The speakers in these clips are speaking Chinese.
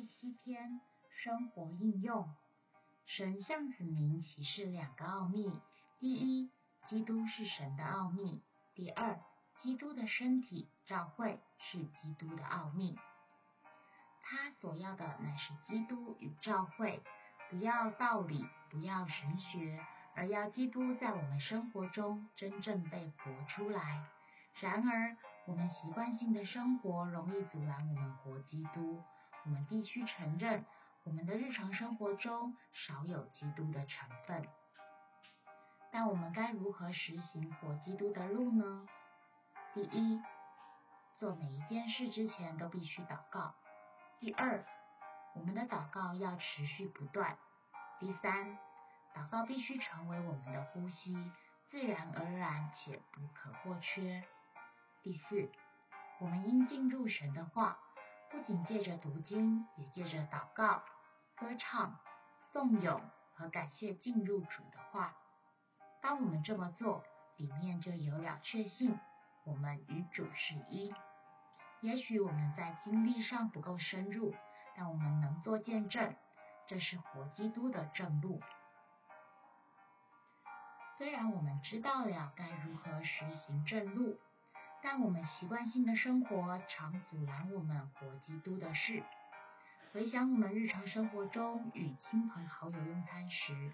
第七天，生活应用。神向子民启示两个奥秘：第一，基督是神的奥秘；第二，基督的身体召会是基督的奥秘。他所要的乃是基督与召会，不要道理，不要神学，而要基督在我们生活中真正被活出来。然而，我们习惯性的生活容易阻拦我们活基督。我们必须承认，我们的日常生活中少有基督的成分。但我们该如何实行活基督的路呢？第一，做每一件事之前都必须祷告。第二，我们的祷告要持续不断。第三，祷告必须成为我们的呼吸，自然而然且不可或缺。第四，我们应进入神的话，不仅借着读经，也借着祷告、歌唱、颂咏和感谢进入主的话。当我们这么做，里面就有了确信，我们与主是一。也许我们在经历上不够深入，但我们能做见证，这是活基督的正路。虽然我们知道了该如何实行正路，但我们习惯性的生活常阻拦我们活基督的事。回想我们日常生活中与亲朋好友用餐时，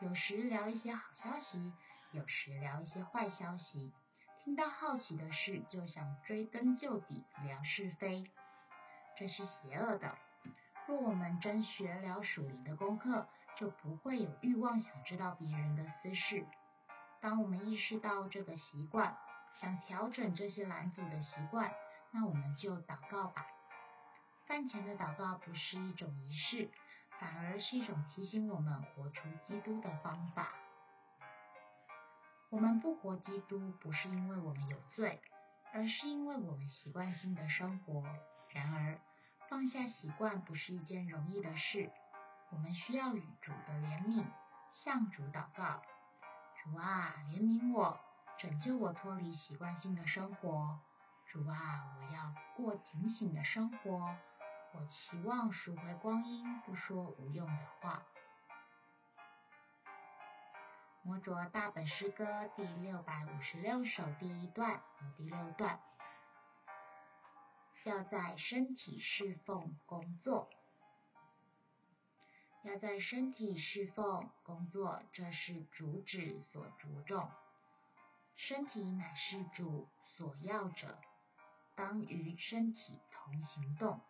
有时聊一些好消息，有时聊一些坏消息。听到好奇的事，就想追根究底聊是非，这是邪恶的。若我们真学了属灵的功课，就不会有欲望想知道别人的私事。当我们意识到这个习惯，想调整这些拦阻的习惯，那我们就祷告吧。饭前的祷告不是一种仪式，反而是一种提醒我们活出基督的方法。我们不活基督，不是因为我们有罪，而是因为我们习惯性的生活。然而，放下习惯不是一件容易的事。我们需要与主的怜悯，向主祷告：主啊，怜悯我，拯救我脱离习惯性的生活。主啊，我要过警醒的生活。我期望赎回光阴，不说无用的话。摩卓大本诗歌第六百五十六首第一段和第六段，要在身体侍奉工作，要在身体侍奉工作，这是主旨所着重。身体乃是主所要者，当与身体同行动。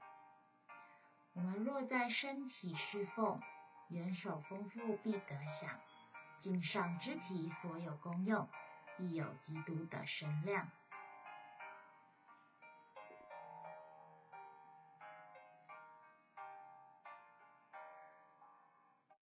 我们若在身体侍奉，元首丰富必得享。颈上肢体所有功用，亦有基督的神量。